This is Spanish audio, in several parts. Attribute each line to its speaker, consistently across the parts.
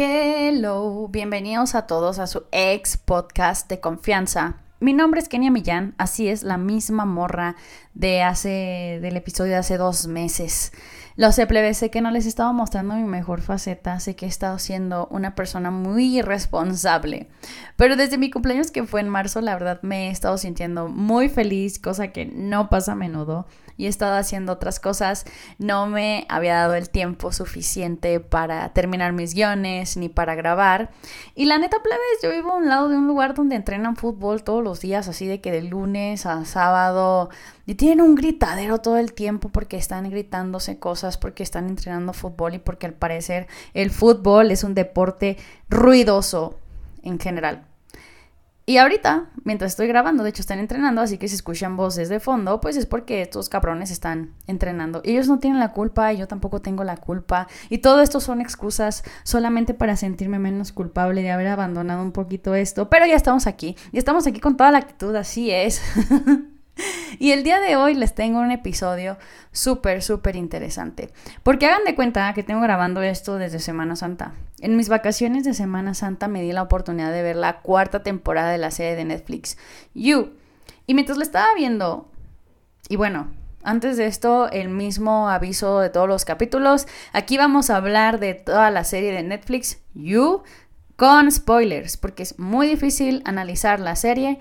Speaker 1: Hello, bienvenidos a todos a su ex podcast de confianza. Mi nombre es Kenia Millán, así es la misma morra de hace del episodio hace dos meses. Lo sé, plebe, sé que no les he estado mostrando mi mejor faceta, sé que he estado siendo una persona muy irresponsable. Pero desde mi cumpleaños que fue en marzo, la verdad me he estado sintiendo muy feliz, cosa que no pasa a menudo. Y he estado haciendo otras cosas. No me había dado el tiempo suficiente para terminar mis guiones ni para grabar. Y la neta, plebes, yo vivo a un lado de un lugar donde entrenan fútbol todos los días, así de que de lunes a sábado y tienen un gritadero todo el tiempo porque están gritándose cosas, porque están entrenando fútbol y porque al parecer el fútbol es un deporte ruidoso en general. Y ahorita, mientras estoy grabando, de hecho están entrenando, así que si escuchan voces de fondo, pues es porque estos cabrones están entrenando. Ellos no tienen la culpa y yo tampoco tengo la culpa. Y todo esto son excusas solamente para sentirme menos culpable de haber abandonado un poquito esto. Pero ya estamos aquí. Y estamos aquí con toda la actitud, así es. Y el día de hoy les tengo un episodio súper, súper interesante. Porque hagan de cuenta que tengo grabando esto desde Semana Santa. En mis vacaciones de Semana Santa me di la oportunidad de ver la cuarta temporada de la serie de Netflix, You. Y mientras la estaba viendo, y bueno, antes de esto, el mismo aviso de todos los capítulos. Aquí vamos a hablar de toda la serie de Netflix, You, con spoilers, porque es muy difícil analizar la serie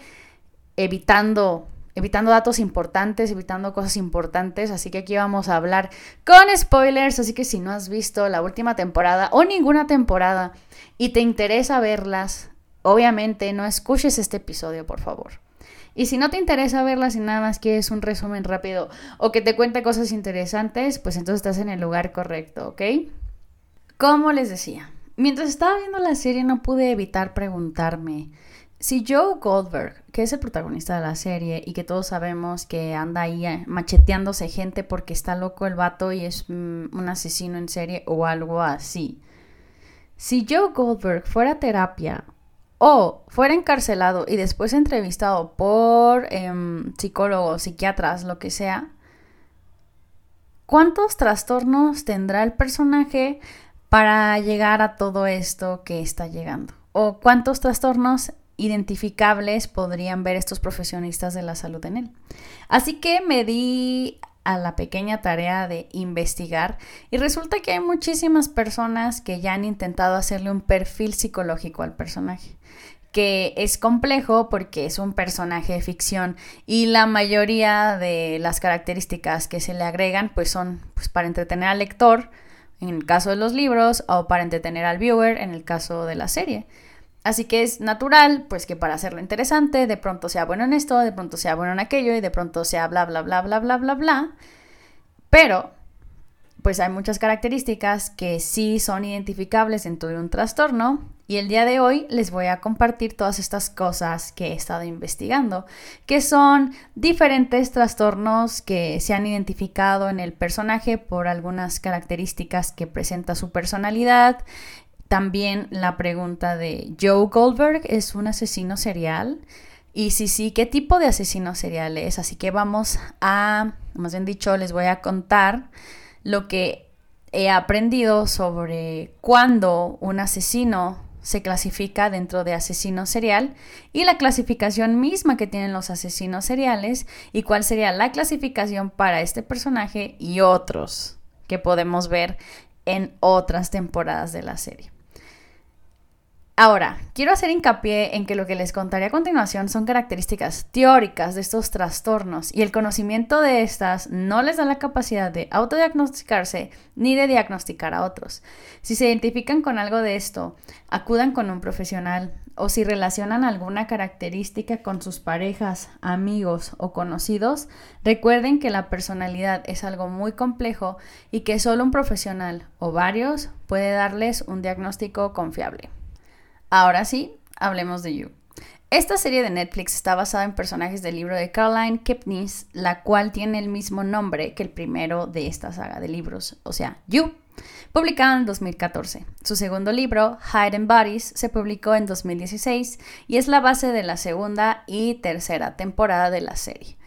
Speaker 1: evitando evitando datos importantes, evitando cosas importantes, así que aquí vamos a hablar con spoilers, así que si no has visto la última temporada o ninguna temporada y te interesa verlas, obviamente no escuches este episodio, por favor. Y si no te interesa verlas y nada más quieres un resumen rápido o que te cuente cosas interesantes, pues entonces estás en el lugar correcto, ¿ok? Como les decía, mientras estaba viendo la serie no pude evitar preguntarme, si Joe Goldberg, que es el protagonista de la serie y que todos sabemos que anda ahí eh, macheteándose gente porque está loco el vato y es mm, un asesino en serie o algo así. Si Joe Goldberg fuera a terapia o fuera encarcelado y después entrevistado por em, psicólogos, psiquiatras, lo que sea, ¿cuántos trastornos tendrá el personaje para llegar a todo esto que está llegando? ¿O cuántos trastornos identificables podrían ver estos profesionistas de la salud en él. Así que me di a la pequeña tarea de investigar y resulta que hay muchísimas personas que ya han intentado hacerle un perfil psicológico al personaje que es complejo porque es un personaje de ficción y la mayoría de las características que se le agregan pues son pues, para entretener al lector en el caso de los libros o para entretener al viewer en el caso de la serie. Así que es natural, pues que para hacerlo interesante, de pronto sea bueno en esto, de pronto sea bueno en aquello y de pronto sea bla, bla, bla, bla, bla, bla, bla. Pero, pues hay muchas características que sí son identificables dentro de un trastorno y el día de hoy les voy a compartir todas estas cosas que he estado investigando, que son diferentes trastornos que se han identificado en el personaje por algunas características que presenta su personalidad, también la pregunta de Joe Goldberg es un asesino serial. Y si sí, ¿qué tipo de asesino serial es? Así que vamos a, más bien dicho, les voy a contar lo que he aprendido sobre cuándo un asesino se clasifica dentro de asesino serial y la clasificación misma que tienen los asesinos seriales y cuál sería la clasificación para este personaje y otros que podemos ver en otras temporadas de la serie. Ahora, quiero hacer hincapié en que lo que les contaré a continuación son características teóricas de estos trastornos y el conocimiento de estas no les da la capacidad de autodiagnosticarse ni de diagnosticar a otros. Si se identifican con algo de esto, acudan con un profesional o si relacionan alguna característica con sus parejas, amigos o conocidos, recuerden que la personalidad es algo muy complejo y que solo un profesional o varios puede darles un diagnóstico confiable. Ahora sí, hablemos de You. Esta serie de Netflix está basada en personajes del libro de Caroline Kepnes, la cual tiene el mismo nombre que el primero de esta saga de libros, o sea, You, publicado en 2014. Su segundo libro, Hidden Bodies, se publicó en 2016 y es la base de la segunda y tercera temporada de la serie.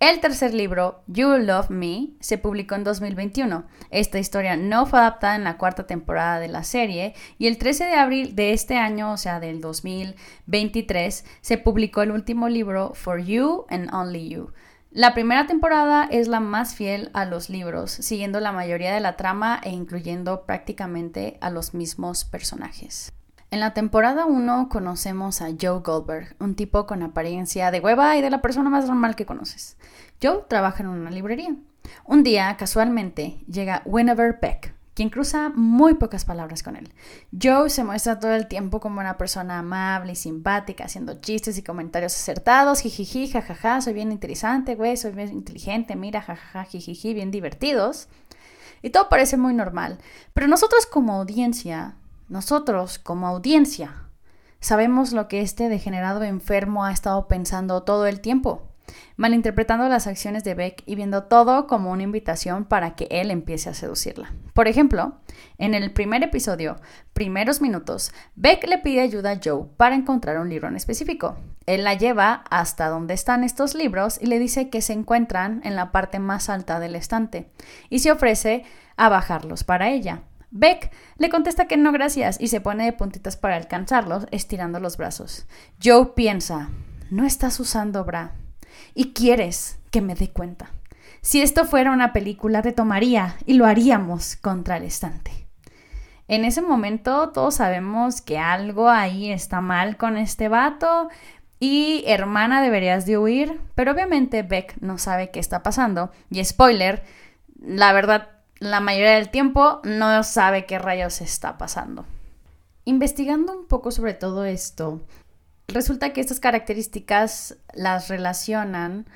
Speaker 1: El tercer libro, You Love Me, se publicó en 2021. Esta historia no fue adaptada en la cuarta temporada de la serie y el 13 de abril de este año, o sea, del 2023, se publicó el último libro, For You and Only You. La primera temporada es la más fiel a los libros, siguiendo la mayoría de la trama e incluyendo prácticamente a los mismos personajes. En la temporada 1 conocemos a Joe Goldberg, un tipo con apariencia de hueva y de la persona más normal que conoces. Joe trabaja en una librería. Un día, casualmente, llega Winnever Peck, quien cruza muy pocas palabras con él. Joe se muestra todo el tiempo como una persona amable y simpática, haciendo chistes y comentarios acertados, jijiji, jajaja, soy bien interesante, güey, soy bien inteligente, mira, jajaja, jijiji, bien divertidos. Y todo parece muy normal. Pero nosotros como audiencia nosotros, como audiencia, sabemos lo que este degenerado enfermo ha estado pensando todo el tiempo, malinterpretando las acciones de Beck y viendo todo como una invitación para que él empiece a seducirla. Por ejemplo, en el primer episodio, primeros minutos, Beck le pide ayuda a Joe para encontrar un libro en específico. Él la lleva hasta donde están estos libros y le dice que se encuentran en la parte más alta del estante y se ofrece a bajarlos para ella. Beck le contesta que no gracias y se pone de puntitas para alcanzarlos, estirando los brazos. Joe piensa, no estás usando bra y quieres que me dé cuenta. Si esto fuera una película te tomaría y lo haríamos contra el estante. En ese momento todos sabemos que algo ahí está mal con este vato y hermana deberías de huir, pero obviamente Beck no sabe qué está pasando y spoiler, la verdad la mayoría del tiempo no sabe qué rayos está pasando. Investigando un poco sobre todo esto, resulta que estas características las relacionan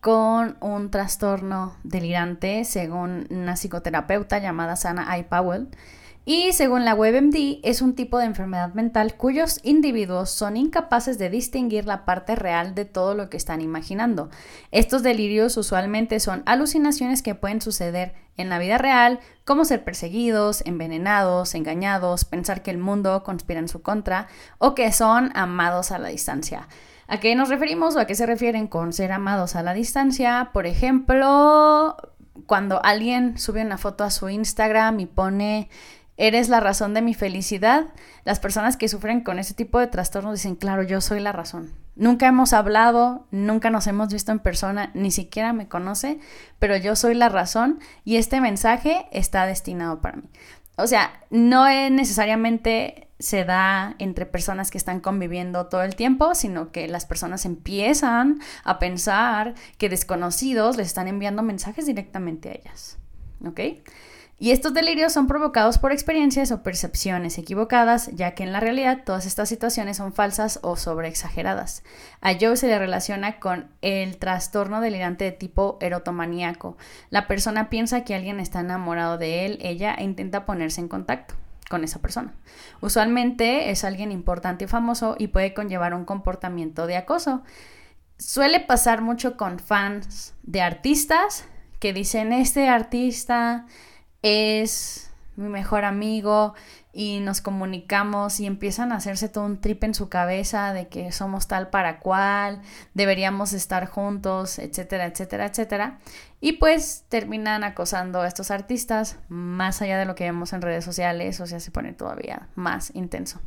Speaker 1: con un trastorno delirante, según una psicoterapeuta llamada Sana I. Powell, y según la WebMD, es un tipo de enfermedad mental cuyos individuos son incapaces de distinguir la parte real de todo lo que están imaginando. Estos delirios usualmente son alucinaciones que pueden suceder en la vida real, como ser perseguidos, envenenados, engañados, pensar que el mundo conspira en su contra o que son amados a la distancia. ¿A qué nos referimos o a qué se refieren con ser amados a la distancia? Por ejemplo, cuando alguien sube una foto a su Instagram y pone eres la razón de mi felicidad, las personas que sufren con ese tipo de trastornos dicen, claro, yo soy la razón. Nunca hemos hablado, nunca nos hemos visto en persona, ni siquiera me conoce, pero yo soy la razón y este mensaje está destinado para mí. O sea, no necesariamente se da entre personas que están conviviendo todo el tiempo, sino que las personas empiezan a pensar que desconocidos les están enviando mensajes directamente a ellas. ¿Ok? Y estos delirios son provocados por experiencias o percepciones equivocadas, ya que en la realidad todas estas situaciones son falsas o sobreexageradas. A Joe se le relaciona con el trastorno delirante de tipo erotomaníaco. La persona piensa que alguien está enamorado de él, ella, e intenta ponerse en contacto con esa persona. Usualmente es alguien importante y famoso y puede conllevar un comportamiento de acoso. Suele pasar mucho con fans de artistas que dicen, este artista es mi mejor amigo y nos comunicamos y empiezan a hacerse todo un trip en su cabeza de que somos tal para cual, deberíamos estar juntos, etcétera, etcétera, etcétera. Y pues terminan acosando a estos artistas más allá de lo que vemos en redes sociales, o sea, se pone todavía más intenso.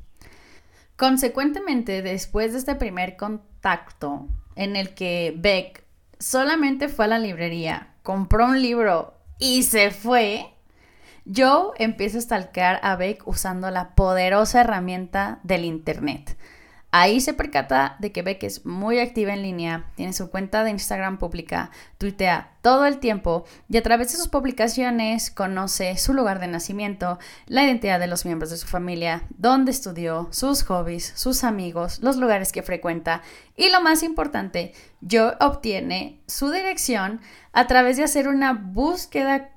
Speaker 1: Consecuentemente, después de este primer contacto en el que Beck solamente fue a la librería, compró un libro y se fue, Joe empieza a stalkear a Beck usando la poderosa herramienta del Internet. Ahí se percata de que Beck es muy activa en línea, tiene su cuenta de Instagram pública, tuitea todo el tiempo y a través de sus publicaciones conoce su lugar de nacimiento, la identidad de los miembros de su familia, dónde estudió, sus hobbies, sus amigos, los lugares que frecuenta y lo más importante, Joe obtiene su dirección a través de hacer una búsqueda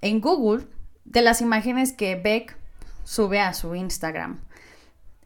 Speaker 1: en Google de las imágenes que Beck sube a su Instagram.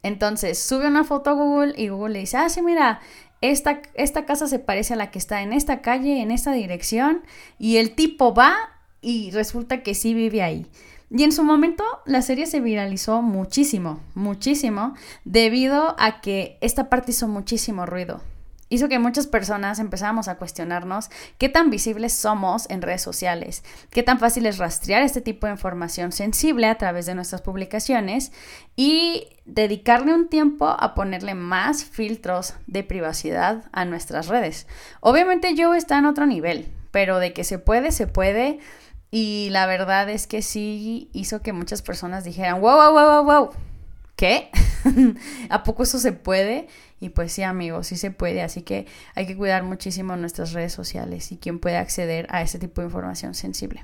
Speaker 1: Entonces, sube una foto a Google y Google le dice, ah, sí, mira, esta, esta casa se parece a la que está en esta calle, en esta dirección, y el tipo va y resulta que sí vive ahí. Y en su momento la serie se viralizó muchísimo, muchísimo, debido a que esta parte hizo muchísimo ruido. Hizo que muchas personas empezáramos a cuestionarnos qué tan visibles somos en redes sociales, qué tan fácil es rastrear este tipo de información sensible a través de nuestras publicaciones y dedicarle un tiempo a ponerle más filtros de privacidad a nuestras redes. Obviamente yo está en otro nivel, pero de que se puede, se puede. Y la verdad es que sí hizo que muchas personas dijeran, wow, wow, wow, wow, wow. ¿Qué? ¿A poco eso se puede? Y pues sí, amigos, sí se puede. Así que hay que cuidar muchísimo nuestras redes sociales y quién puede acceder a ese tipo de información sensible.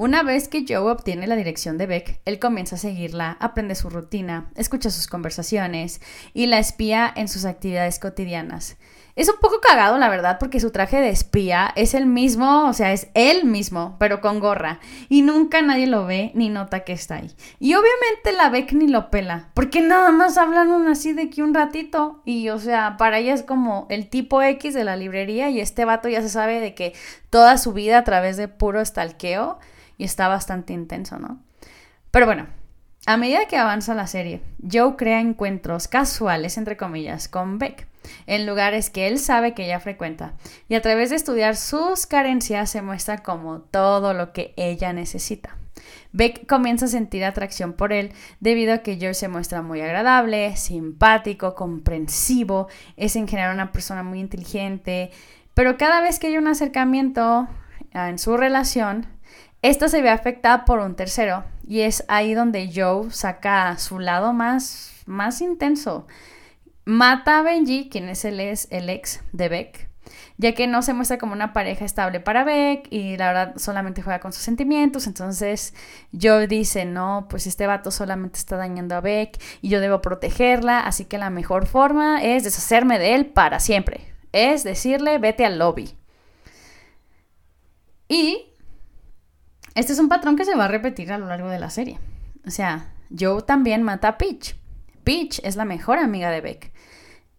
Speaker 1: Una vez que Joe obtiene la dirección de Beck, él comienza a seguirla, aprende su rutina, escucha sus conversaciones y la espía en sus actividades cotidianas. Es un poco cagado, la verdad, porque su traje de espía es el mismo, o sea, es él mismo, pero con gorra. Y nunca nadie lo ve ni nota que está ahí. Y obviamente la Beck ni lo pela, porque nada más hablan así de que un ratito. Y, o sea, para ella es como el tipo X de la librería y este vato ya se sabe de que toda su vida a través de puro estalqueo y está bastante intenso, ¿no? Pero bueno, a medida que avanza la serie, Joe crea encuentros casuales, entre comillas, con Beck en lugares que él sabe que ella frecuenta, y a través de estudiar sus carencias se muestra como todo lo que ella necesita. Beck comienza a sentir atracción por él debido a que George se muestra muy agradable, simpático, comprensivo, es en general una persona muy inteligente, pero cada vez que hay un acercamiento ah, en su relación, esta se ve afectada por un tercero y es ahí donde Joe saca su lado más, más intenso. Mata a Benji, quien es el, es el ex de Beck, ya que no se muestra como una pareja estable para Beck y la verdad solamente juega con sus sentimientos. Entonces Joe dice, no, pues este vato solamente está dañando a Beck y yo debo protegerla, así que la mejor forma es deshacerme de él para siempre. Es decirle, vete al lobby. Y este es un patrón que se va a repetir a lo largo de la serie. O sea, Joe también mata a Peach. Peach es la mejor amiga de Beck.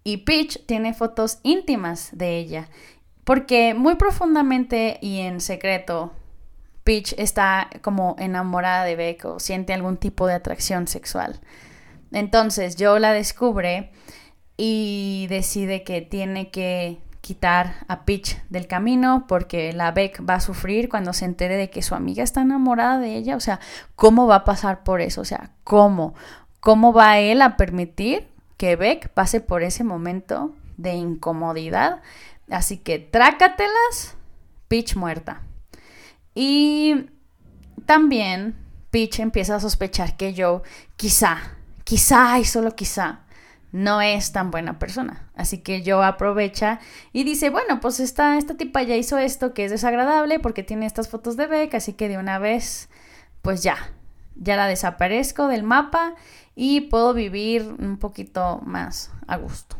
Speaker 1: Y Peach tiene fotos íntimas de ella. Porque muy profundamente y en secreto, Peach está como enamorada de Beck o siente algún tipo de atracción sexual. Entonces Joe la descubre y decide que tiene que quitar a Peach del camino porque la Beck va a sufrir cuando se entere de que su amiga está enamorada de ella. O sea, ¿cómo va a pasar por eso? O sea, ¿cómo? ¿Cómo va él a permitir que Beck pase por ese momento de incomodidad? Así que trácatelas, Peach muerta. Y también Peach empieza a sospechar que Joe quizá, quizá y solo quizá no es tan buena persona. Así que Joe aprovecha y dice, bueno, pues esta, esta tipa ya hizo esto que es desagradable porque tiene estas fotos de Beck, así que de una vez, pues ya, ya la desaparezco del mapa y puedo vivir un poquito más a gusto.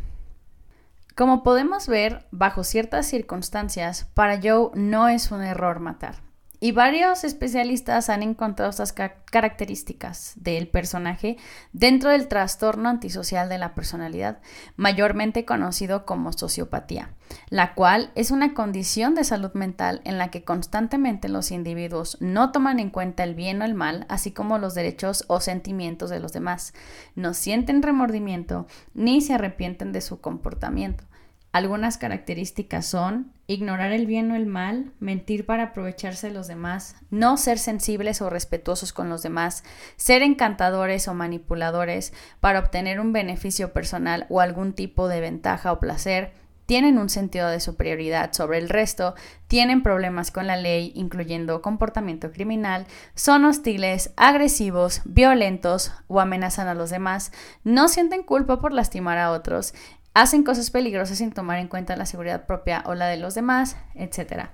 Speaker 1: Como podemos ver, bajo ciertas circunstancias, para Joe no es un error matar. Y varios especialistas han encontrado estas características del personaje dentro del trastorno antisocial de la personalidad, mayormente conocido como sociopatía, la cual es una condición de salud mental en la que constantemente los individuos no toman en cuenta el bien o el mal, así como los derechos o sentimientos de los demás, no sienten remordimiento ni se arrepienten de su comportamiento. Algunas características son ignorar el bien o el mal, mentir para aprovecharse de los demás, no ser sensibles o respetuosos con los demás, ser encantadores o manipuladores para obtener un beneficio personal o algún tipo de ventaja o placer, tienen un sentido de superioridad sobre el resto, tienen problemas con la ley, incluyendo comportamiento criminal, son hostiles, agresivos, violentos o amenazan a los demás, no sienten culpa por lastimar a otros, hacen cosas peligrosas sin tomar en cuenta la seguridad propia o la de los demás, etc.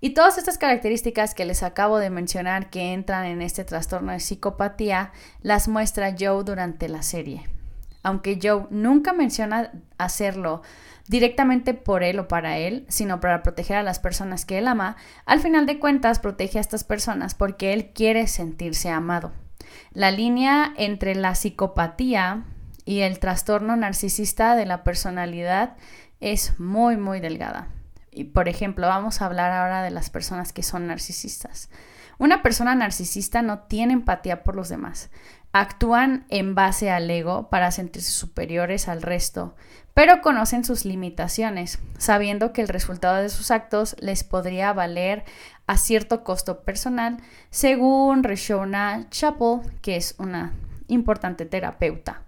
Speaker 1: Y todas estas características que les acabo de mencionar que entran en este trastorno de psicopatía las muestra Joe durante la serie. Aunque Joe nunca menciona hacerlo directamente por él o para él, sino para proteger a las personas que él ama, al final de cuentas protege a estas personas porque él quiere sentirse amado. La línea entre la psicopatía y el trastorno narcisista de la personalidad es muy, muy delgada. Y por ejemplo, vamos a hablar ahora de las personas que son narcisistas. Una persona narcisista no tiene empatía por los demás. actúan en base al ego para sentirse superiores al resto, pero conocen sus limitaciones, sabiendo que el resultado de sus actos les podría valer a cierto costo personal, según Reshona Chappell, que es una importante terapeuta.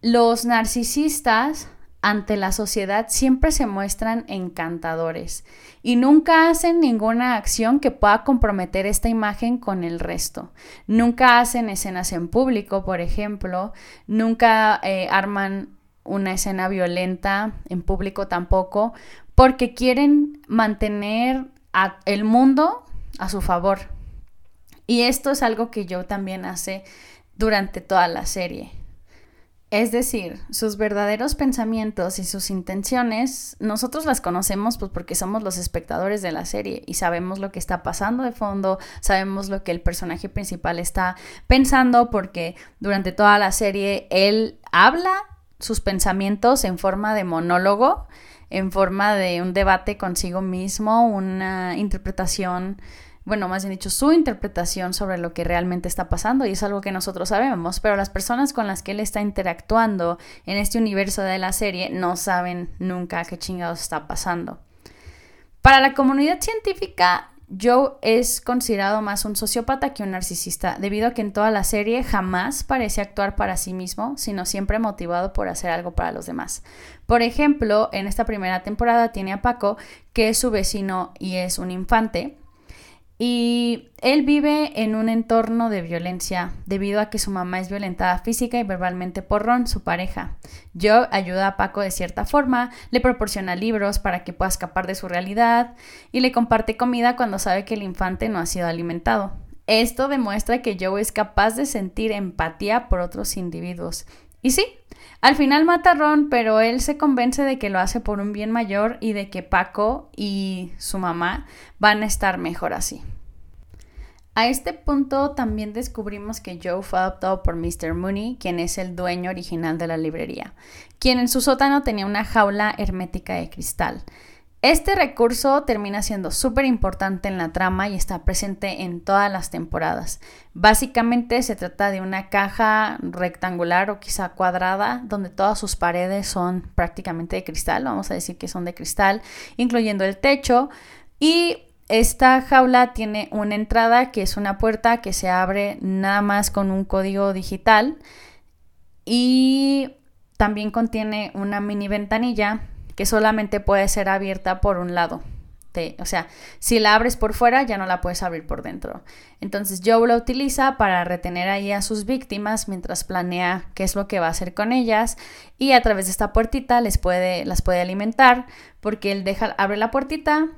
Speaker 1: Los narcisistas ante la sociedad siempre se muestran encantadores y nunca hacen ninguna acción que pueda comprometer esta imagen con el resto. Nunca hacen escenas en público, por ejemplo, nunca eh, arman una escena violenta en público tampoco, porque quieren mantener el mundo a su favor. Y esto es algo que yo también hace durante toda la serie. Es decir, sus verdaderos pensamientos y sus intenciones, nosotros las conocemos pues porque somos los espectadores de la serie y sabemos lo que está pasando de fondo, sabemos lo que el personaje principal está pensando porque durante toda la serie él habla sus pensamientos en forma de monólogo, en forma de un debate consigo mismo, una interpretación bueno, más bien dicho, su interpretación sobre lo que realmente está pasando y es algo que nosotros sabemos, pero las personas con las que él está interactuando en este universo de la serie no saben nunca qué chingados está pasando. Para la comunidad científica, Joe es considerado más un sociópata que un narcisista, debido a que en toda la serie jamás parece actuar para sí mismo, sino siempre motivado por hacer algo para los demás. Por ejemplo, en esta primera temporada tiene a Paco, que es su vecino y es un infante, y él vive en un entorno de violencia debido a que su mamá es violentada física y verbalmente por Ron, su pareja. Joe ayuda a Paco de cierta forma, le proporciona libros para que pueda escapar de su realidad y le comparte comida cuando sabe que el infante no ha sido alimentado. Esto demuestra que Joe es capaz de sentir empatía por otros individuos. Y sí, al final mata a Ron, pero él se convence de que lo hace por un bien mayor y de que Paco y su mamá van a estar mejor así. A este punto también descubrimos que Joe fue adoptado por Mr. Mooney, quien es el dueño original de la librería, quien en su sótano tenía una jaula hermética de cristal. Este recurso termina siendo súper importante en la trama y está presente en todas las temporadas. Básicamente se trata de una caja rectangular o quizá cuadrada donde todas sus paredes son prácticamente de cristal, vamos a decir que son de cristal, incluyendo el techo. Y esta jaula tiene una entrada que es una puerta que se abre nada más con un código digital y también contiene una mini ventanilla que solamente puede ser abierta por un lado. o sea, si la abres por fuera ya no la puedes abrir por dentro. Entonces Joe la utiliza para retener ahí a sus víctimas mientras planea qué es lo que va a hacer con ellas y a través de esta puertita les puede, las puede alimentar porque él deja, abre la puertita,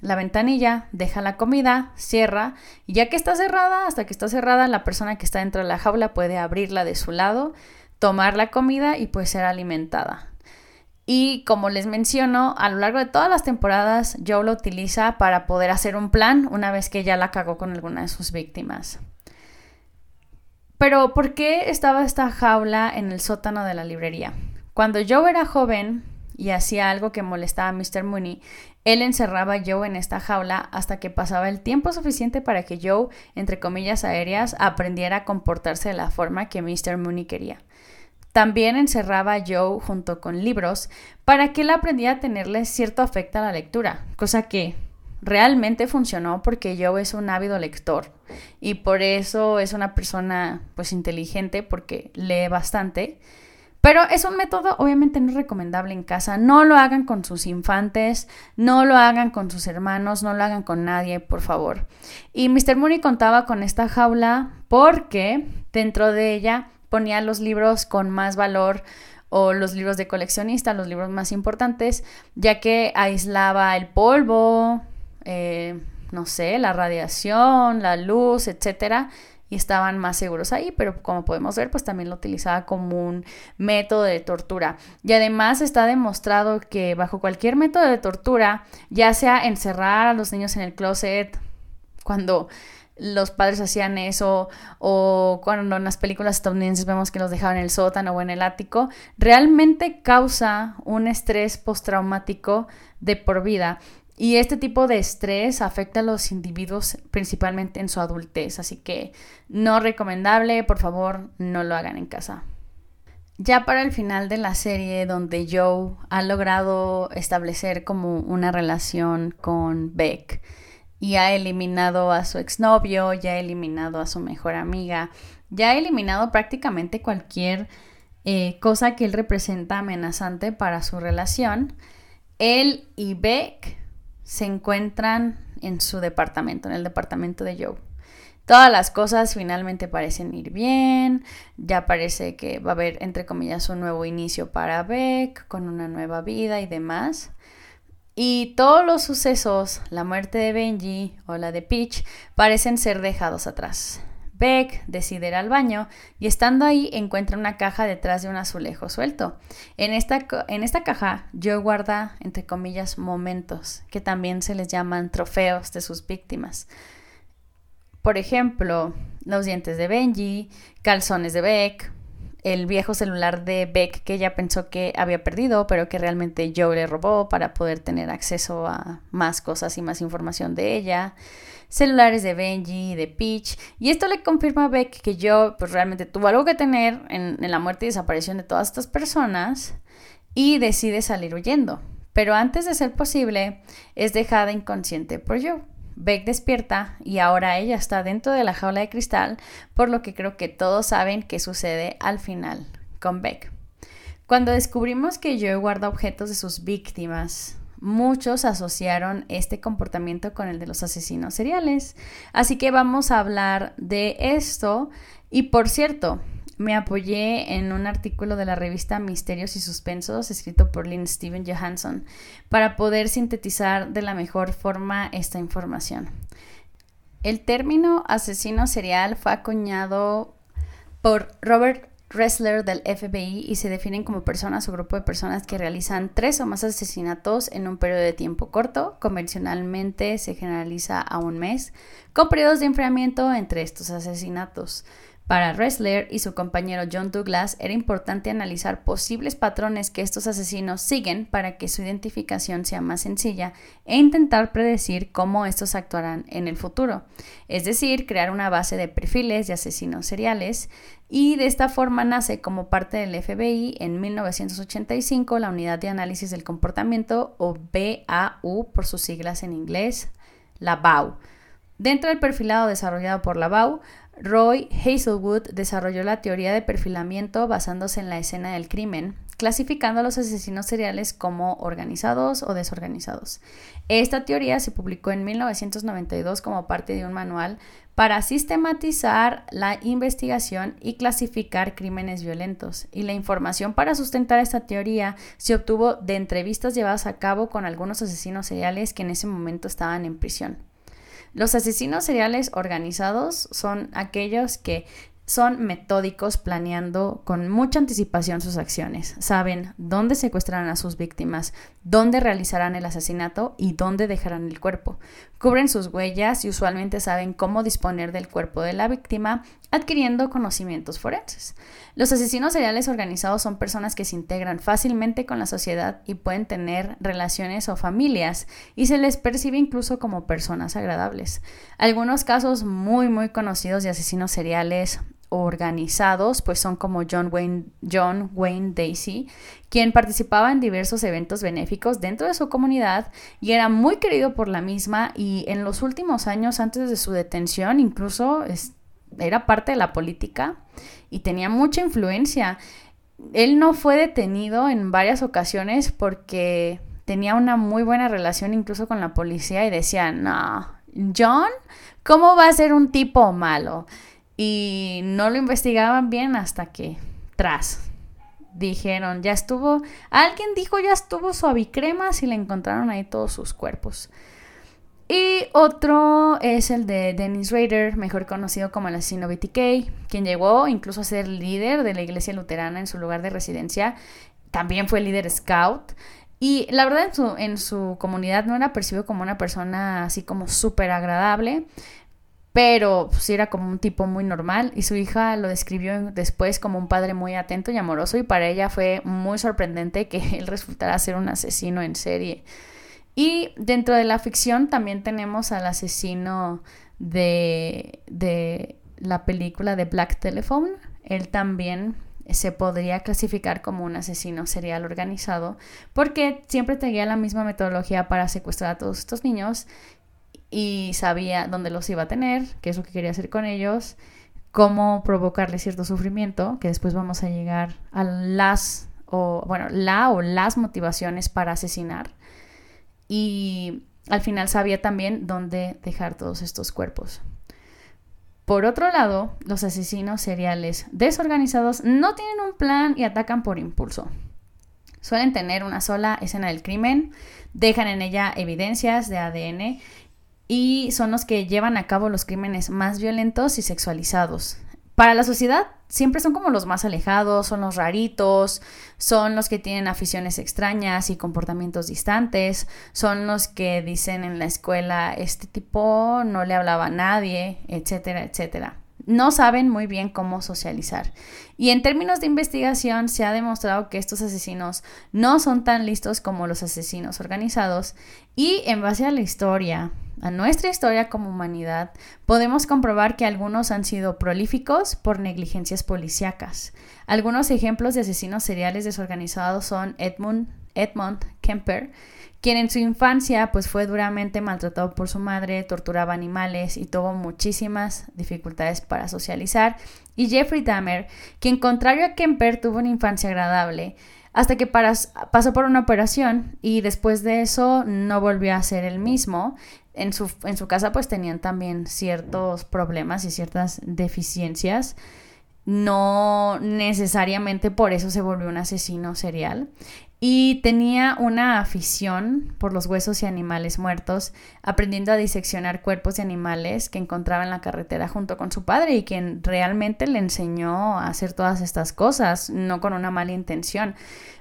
Speaker 1: la ventanilla, deja la comida, cierra y ya que está cerrada, hasta que está cerrada, la persona que está dentro de la jaula puede abrirla de su lado, tomar la comida y puede ser alimentada. Y como les menciono, a lo largo de todas las temporadas, Joe lo utiliza para poder hacer un plan una vez que ya la cagó con alguna de sus víctimas. Pero, ¿por qué estaba esta jaula en el sótano de la librería? Cuando Joe era joven y hacía algo que molestaba a Mr. Mooney, él encerraba a Joe en esta jaula hasta que pasaba el tiempo suficiente para que Joe, entre comillas aéreas, aprendiera a comportarse de la forma que Mr. Mooney quería. También encerraba a Joe junto con libros para que él aprendiera a tenerle cierto afecto a la lectura, cosa que realmente funcionó porque Joe es un ávido lector y por eso es una persona pues inteligente porque lee bastante. Pero es un método obviamente no recomendable en casa. No lo hagan con sus infantes, no lo hagan con sus hermanos, no lo hagan con nadie, por favor. Y Mr. Mooney contaba con esta jaula porque dentro de ella ponía los libros con más valor o los libros de coleccionista, los libros más importantes, ya que aislaba el polvo, eh, no sé, la radiación, la luz, etcétera, y estaban más seguros ahí, pero como podemos ver, pues también lo utilizaba como un método de tortura. Y además está demostrado que bajo cualquier método de tortura, ya sea encerrar a los niños en el closet, cuando los padres hacían eso o cuando en las películas estadounidenses vemos que los dejaban en el sótano o en el ático, realmente causa un estrés postraumático de por vida. Y este tipo de estrés afecta a los individuos principalmente en su adultez, así que no recomendable, por favor, no lo hagan en casa. Ya para el final de la serie, donde Joe ha logrado establecer como una relación con Beck y ha eliminado a su exnovio, ya ha eliminado a su mejor amiga, ya ha eliminado prácticamente cualquier eh, cosa que él representa amenazante para su relación, él y Beck se encuentran en su departamento, en el departamento de Joe. Todas las cosas finalmente parecen ir bien, ya parece que va a haber, entre comillas, un nuevo inicio para Beck, con una nueva vida y demás. Y todos los sucesos, la muerte de Benji o la de Peach, parecen ser dejados atrás. Beck decide ir al baño y estando ahí encuentra una caja detrás de un azulejo suelto. En esta, en esta caja Joe guarda, entre comillas, momentos, que también se les llaman trofeos de sus víctimas. Por ejemplo, los dientes de Benji, calzones de Beck, el viejo celular de Beck que ella pensó que había perdido, pero que realmente Joe le robó para poder tener acceso a más cosas y más información de ella celulares de Benji, de Peach, y esto le confirma a Beck que yo pues realmente tuvo algo que tener en, la muerte y desaparición de todas estas personas y decide salir huyendo. Pero antes de ser posible, es dejada inconsciente por Joe. Beck despierta y ahora ella está dentro de la jaula de cristal, por lo que creo que todos saben qué sucede al final con Beck. Cuando descubrimos que Joe guarda objetos de sus víctimas, muchos asociaron este comportamiento con el de los asesinos seriales. Así que vamos a hablar de esto. Y por cierto, me apoyé en un artículo de la revista Misterios y Suspensos escrito por Lynn Steven Johansson para poder sintetizar de la mejor forma esta información. El término asesino serial fue acuñado por Robert Wrestler del FBI y se definen como personas o grupo de personas que realizan tres o más asesinatos en un periodo de tiempo corto. Convencionalmente se generaliza a un mes, con periodos de enfriamiento entre estos asesinatos. Para Ressler y su compañero John Douglas era importante analizar posibles patrones que estos asesinos siguen para que su identificación sea más sencilla e intentar predecir cómo estos actuarán en el futuro, es decir, crear una base de perfiles de asesinos seriales y de esta forma nace como parte del FBI en 1985 la Unidad de Análisis del Comportamiento o BAU por sus siglas en inglés, la BAU. Dentro del perfilado desarrollado por la BAU, Roy Hazelwood desarrolló la teoría de perfilamiento basándose en la escena del crimen, clasificando a los asesinos seriales como organizados o desorganizados. Esta teoría se publicó en 1992 como parte de un manual para sistematizar la investigación y clasificar crímenes violentos. Y la información para sustentar esta teoría se obtuvo de entrevistas llevadas a cabo con algunos asesinos seriales que en ese momento estaban en prisión. Los asesinos seriales organizados son aquellos que son metódicos planeando con mucha anticipación sus acciones. Saben dónde secuestrarán a sus víctimas, dónde realizarán el asesinato y dónde dejarán el cuerpo. Cubren sus huellas y usualmente saben cómo disponer del cuerpo de la víctima adquiriendo conocimientos forenses. Los asesinos seriales organizados son personas que se integran fácilmente con la sociedad y pueden tener relaciones o familias y se les percibe incluso como personas agradables. Algunos casos muy muy conocidos de asesinos seriales organizados, pues son como John Wayne, John Wayne Daisy, quien participaba en diversos eventos benéficos dentro de su comunidad y era muy querido por la misma y en los últimos años antes de su detención incluso era parte de la política y tenía mucha influencia. Él no fue detenido en varias ocasiones porque tenía una muy buena relación incluso con la policía y decían, no, John, ¿cómo va a ser un tipo malo? y no lo investigaban bien hasta que tras dijeron, ya estuvo, alguien dijo ya estuvo suavicremas y le encontraron ahí todos sus cuerpos. Y otro es el de Dennis Rader, mejor conocido como el asesino BTK, quien llegó incluso a ser líder de la iglesia luterana en su lugar de residencia. También fue líder scout. Y la verdad en su, en su comunidad no era percibido como una persona así como súper agradable pero pues, era como un tipo muy normal y su hija lo describió después como un padre muy atento y amoroso y para ella fue muy sorprendente que él resultara ser un asesino en serie. Y dentro de la ficción también tenemos al asesino de, de la película de Black Telephone. Él también se podría clasificar como un asesino serial organizado porque siempre tenía la misma metodología para secuestrar a todos estos niños y sabía dónde los iba a tener, qué es lo que quería hacer con ellos, cómo provocarle cierto sufrimiento, que después vamos a llegar a las o bueno, la o las motivaciones para asesinar. Y al final sabía también dónde dejar todos estos cuerpos. Por otro lado, los asesinos seriales desorganizados no tienen un plan y atacan por impulso. Suelen tener una sola escena del crimen, dejan en ella evidencias de ADN y son los que llevan a cabo los crímenes más violentos y sexualizados. Para la sociedad siempre son como los más alejados, son los raritos, son los que tienen aficiones extrañas y comportamientos distantes, son los que dicen en la escuela, este tipo no le hablaba a nadie, etcétera, etcétera. No saben muy bien cómo socializar. Y en términos de investigación se ha demostrado que estos asesinos no son tan listos como los asesinos organizados y en base a la historia, a nuestra historia como humanidad, podemos comprobar que algunos han sido prolíficos por negligencias policíacas. Algunos ejemplos de asesinos seriales desorganizados son Edmund, Edmund Kemper, quien en su infancia pues fue duramente maltratado por su madre, torturaba animales y tuvo muchísimas dificultades para socializar, y Jeffrey Dahmer, quien contrario a Kemper tuvo una infancia agradable, hasta que pasó por una operación y después de eso no volvió a ser el mismo en su, en su casa pues tenían también ciertos problemas y ciertas deficiencias. No necesariamente por eso se volvió un asesino serial. Y tenía una afición por los huesos y animales muertos, aprendiendo a diseccionar cuerpos de animales que encontraba en la carretera junto con su padre y quien realmente le enseñó a hacer todas estas cosas, no con una mala intención.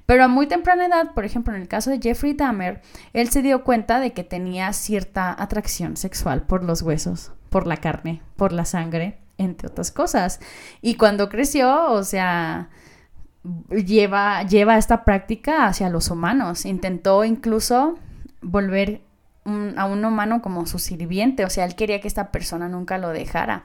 Speaker 1: Pero a muy temprana edad, por ejemplo, en el caso de Jeffrey Dahmer, él se dio cuenta de que tenía cierta atracción sexual por los huesos, por la carne, por la sangre, entre otras cosas. Y cuando creció, o sea, lleva, lleva esta práctica hacia los humanos. Intentó incluso volver a un humano como su sirviente, o sea, él quería que esta persona nunca lo dejara.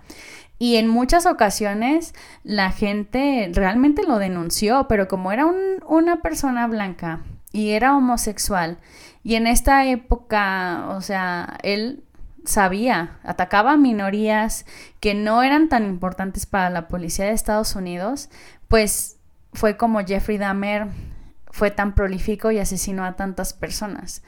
Speaker 1: Y en muchas ocasiones la gente realmente lo denunció, pero como era una persona blanca y era homosexual, y en esta época, o sea, él sabía, atacaba a minorías que no eran tan importantes para la policía de Estados Unidos, pues fue como Jeffrey Dahmer fue tan prolífico y asesinó a tantas personas.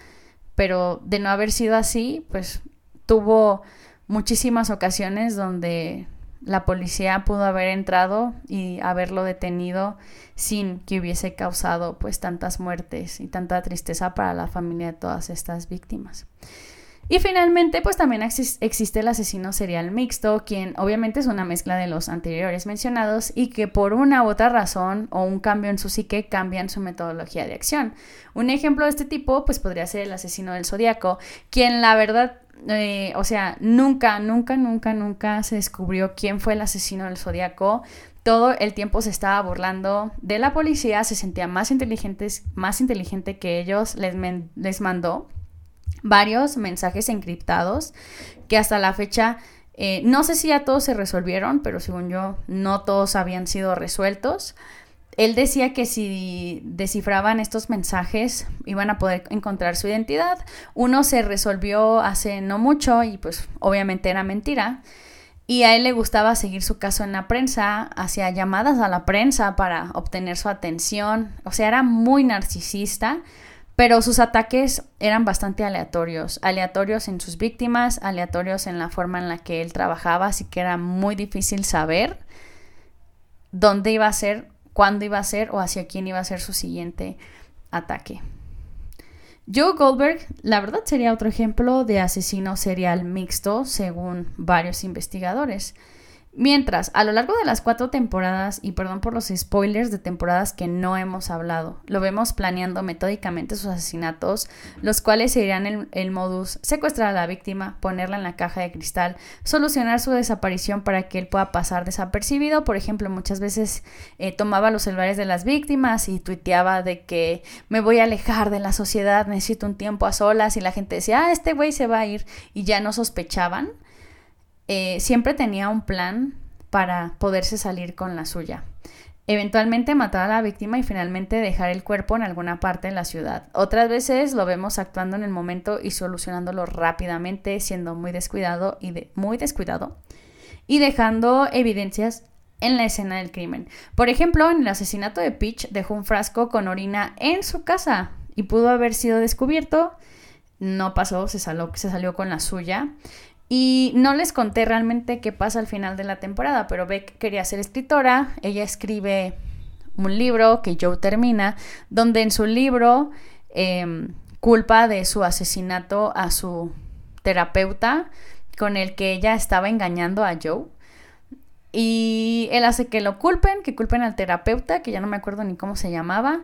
Speaker 1: Pero de no haber sido así, pues tuvo muchísimas ocasiones donde la policía pudo haber entrado y haberlo detenido sin que hubiese causado pues tantas muertes y tanta tristeza para la familia de todas estas víctimas. Y finalmente, pues también existe el asesino serial mixto, quien obviamente es una mezcla de los anteriores mencionados y que por una u otra razón o un cambio en su psique cambian su metodología de acción. Un ejemplo de este tipo, pues podría ser el asesino del zodiaco, quien la verdad eh, o sea, nunca, nunca, nunca, nunca se descubrió quién fue el asesino del zodiaco. Todo el tiempo se estaba burlando de la policía, se sentía más, inteligentes, más inteligente que ellos, les, les mandó varios mensajes encriptados que hasta la fecha eh, no sé si ya todos se resolvieron, pero según yo no todos habían sido resueltos él decía que si descifraban estos mensajes iban a poder encontrar su identidad. Uno se resolvió hace no mucho y pues obviamente era mentira. Y a él le gustaba seguir su caso en la prensa, hacía llamadas a la prensa para obtener su atención. O sea, era muy narcisista, pero sus ataques eran bastante aleatorios. Aleatorios en sus víctimas, aleatorios en la forma en la que él trabajaba, así que era muy difícil saber dónde iba a ser cuándo iba a ser o hacia quién iba a ser su siguiente ataque. Joe Goldberg, la verdad, sería otro ejemplo de asesino serial mixto, según varios investigadores. Mientras, a lo largo de las cuatro temporadas, y perdón por los spoilers de temporadas que no hemos hablado, lo vemos planeando metódicamente sus asesinatos, los cuales serían el, el, modus secuestrar a la víctima, ponerla en la caja de cristal, solucionar su desaparición para que él pueda pasar desapercibido. Por ejemplo, muchas veces eh, tomaba los celulares de las víctimas y tuiteaba de que me voy a alejar de la sociedad, necesito un tiempo a solas, y la gente decía, ah, este güey se va a ir, y ya no sospechaban. Eh, siempre tenía un plan para poderse salir con la suya. Eventualmente matar a la víctima y finalmente dejar el cuerpo en alguna parte de la ciudad. Otras veces lo vemos actuando en el momento y solucionándolo rápidamente, siendo muy descuidado y muy descuidado y dejando evidencias en la escena del crimen. Por ejemplo, en el asesinato de Peach dejó un frasco con orina en su casa y pudo haber sido descubierto. No pasó, se salió con la suya. Y no les conté realmente qué pasa al final de la temporada, pero Beck quería ser escritora, ella escribe un libro que Joe termina, donde en su libro em, culpa de su asesinato a su terapeuta con el que ella estaba engañando a Joe. Y él hace que lo culpen, que culpen al terapeuta, que ya no me acuerdo ni cómo se llamaba.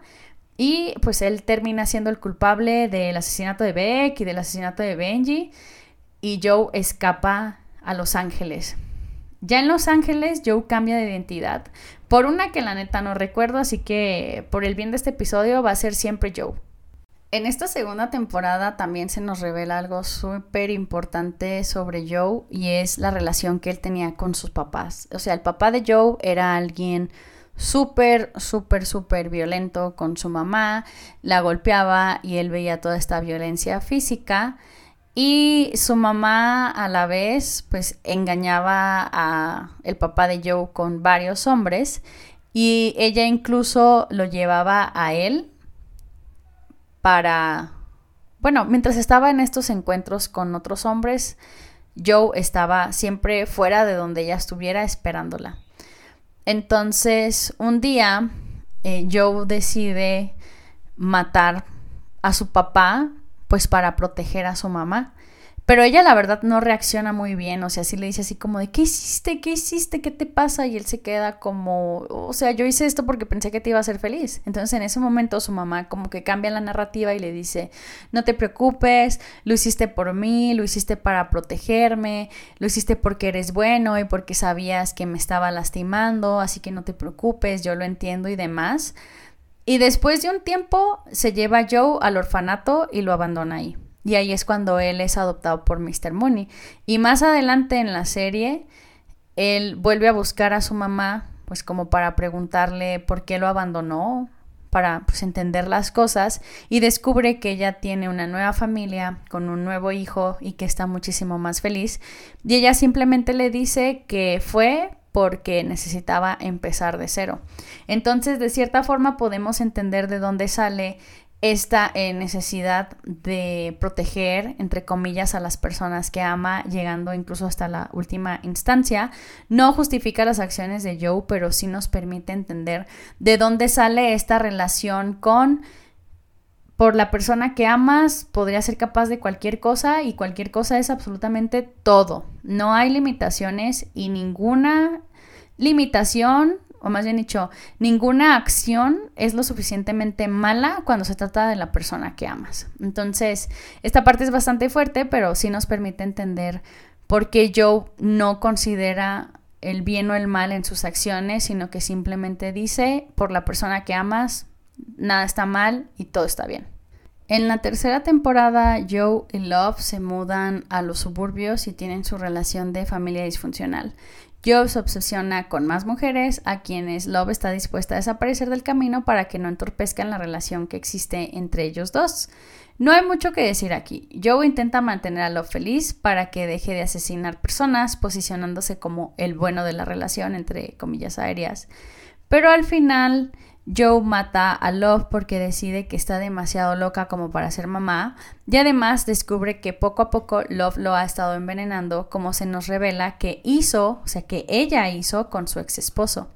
Speaker 1: Y pues él termina siendo el culpable del asesinato de Beck y del asesinato de Benji y Joe escapa a Los Ángeles. Ya en Los Ángeles, Joe cambia de identidad. Por una que la neta no recuerdo, así que por el bien de este episodio va a ser siempre Joe. En esta segunda temporada también se nos revela algo súper importante sobre Joe y es la relación que él tenía con sus papás. O sea, el papá de Joe era alguien súper, súper, súper violento con su mamá, la golpeaba y él veía toda esta violencia física. Y su mamá a la vez pues engañaba a el papá de Joe con varios hombres y ella incluso lo llevaba a él para bueno, mientras estaba en estos encuentros con otros hombres, Joe estaba siempre fuera de donde ella estuviera esperándola. Entonces, un día, eh, Joe decide matar a su papá pues para proteger a su mamá. Pero ella la verdad no reacciona muy bien, o sea, sí le dice así como de, ¿qué hiciste? ¿Qué hiciste? ¿Qué te pasa? Y él se queda como, o sea, yo hice esto porque pensé que te iba a hacer feliz. Entonces en ese momento su mamá como que cambia la narrativa y le dice, no te preocupes, lo hiciste por mí, lo hiciste para protegerme, lo hiciste porque eres bueno y porque sabías que me estaba lastimando, así que no te preocupes, yo lo entiendo y demás. Y después de un tiempo se lleva a Joe al orfanato y lo abandona ahí. Y ahí es cuando él es adoptado por Mr. Mooney. Y más adelante en la serie, él vuelve a buscar a su mamá, pues como para preguntarle por qué lo abandonó, para pues, entender las cosas, y descubre que ella tiene una nueva familia con un nuevo hijo y que está muchísimo más feliz. Y ella simplemente le dice que fue porque necesitaba empezar de cero. Entonces, de cierta forma, podemos entender de dónde sale esta eh, necesidad de proteger, entre comillas, a las personas que ama, llegando incluso hasta la última instancia. No justifica las acciones de Joe, pero sí nos permite entender de dónde sale esta relación con por la persona que amas podría ser capaz de cualquier cosa y cualquier cosa es absolutamente todo. No hay limitaciones y ninguna limitación, o más bien dicho, ninguna acción es lo suficientemente mala cuando se trata de la persona que amas. Entonces, esta parte es bastante fuerte, pero sí nos permite entender por qué Joe no considera el bien o el mal en sus acciones, sino que simplemente dice, por la persona que amas, nada está mal y todo está bien. En la tercera temporada, Joe y Love se mudan a los suburbios y tienen su relación de familia disfuncional. Joe se obsesiona con más mujeres a quienes Love está dispuesta a desaparecer del camino para que no entorpezcan la relación que existe entre ellos dos. No hay mucho que decir aquí. Joe intenta mantener a Love feliz para que deje de asesinar personas, posicionándose como el bueno de la relación, entre comillas aéreas. Pero al final Joe mata a Love porque decide que está demasiado loca como para ser mamá y además descubre que poco a poco Love lo ha estado envenenando como se nos revela que hizo, o sea que ella hizo con su ex esposo.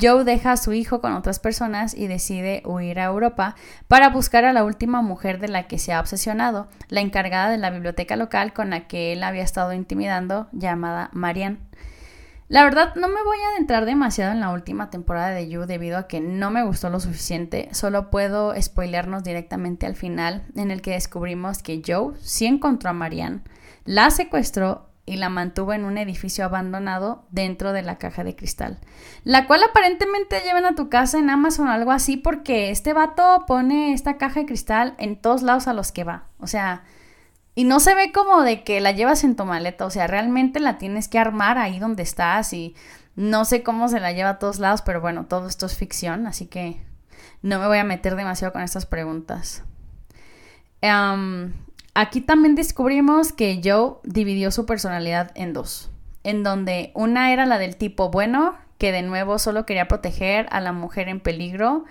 Speaker 1: Joe deja a su hijo con otras personas y decide huir a Europa para buscar a la última mujer de la que se ha obsesionado, la encargada de la biblioteca local con la que él había estado intimidando, llamada Marianne. La verdad, no me voy a adentrar demasiado en la última temporada de You debido a que no me gustó lo suficiente. Solo puedo spoilearnos directamente al final, en el que descubrimos que Joe sí encontró a Marianne, la secuestró y la mantuvo en un edificio abandonado dentro de la caja de cristal, la cual aparentemente llevan a tu casa en Amazon o algo así porque este vato pone esta caja de cristal en todos lados a los que va. O sea, y no se ve como de que la llevas en tu maleta, o sea, realmente la tienes que armar ahí donde estás y no sé cómo se la lleva a todos lados, pero bueno, todo esto es ficción, así que no me voy a meter demasiado con estas preguntas. aquí también descubrimos que Joe dividió su personalidad en dos, en donde una era la del tipo bueno, que de nuevo solo quería proteger a la mujer en peligro,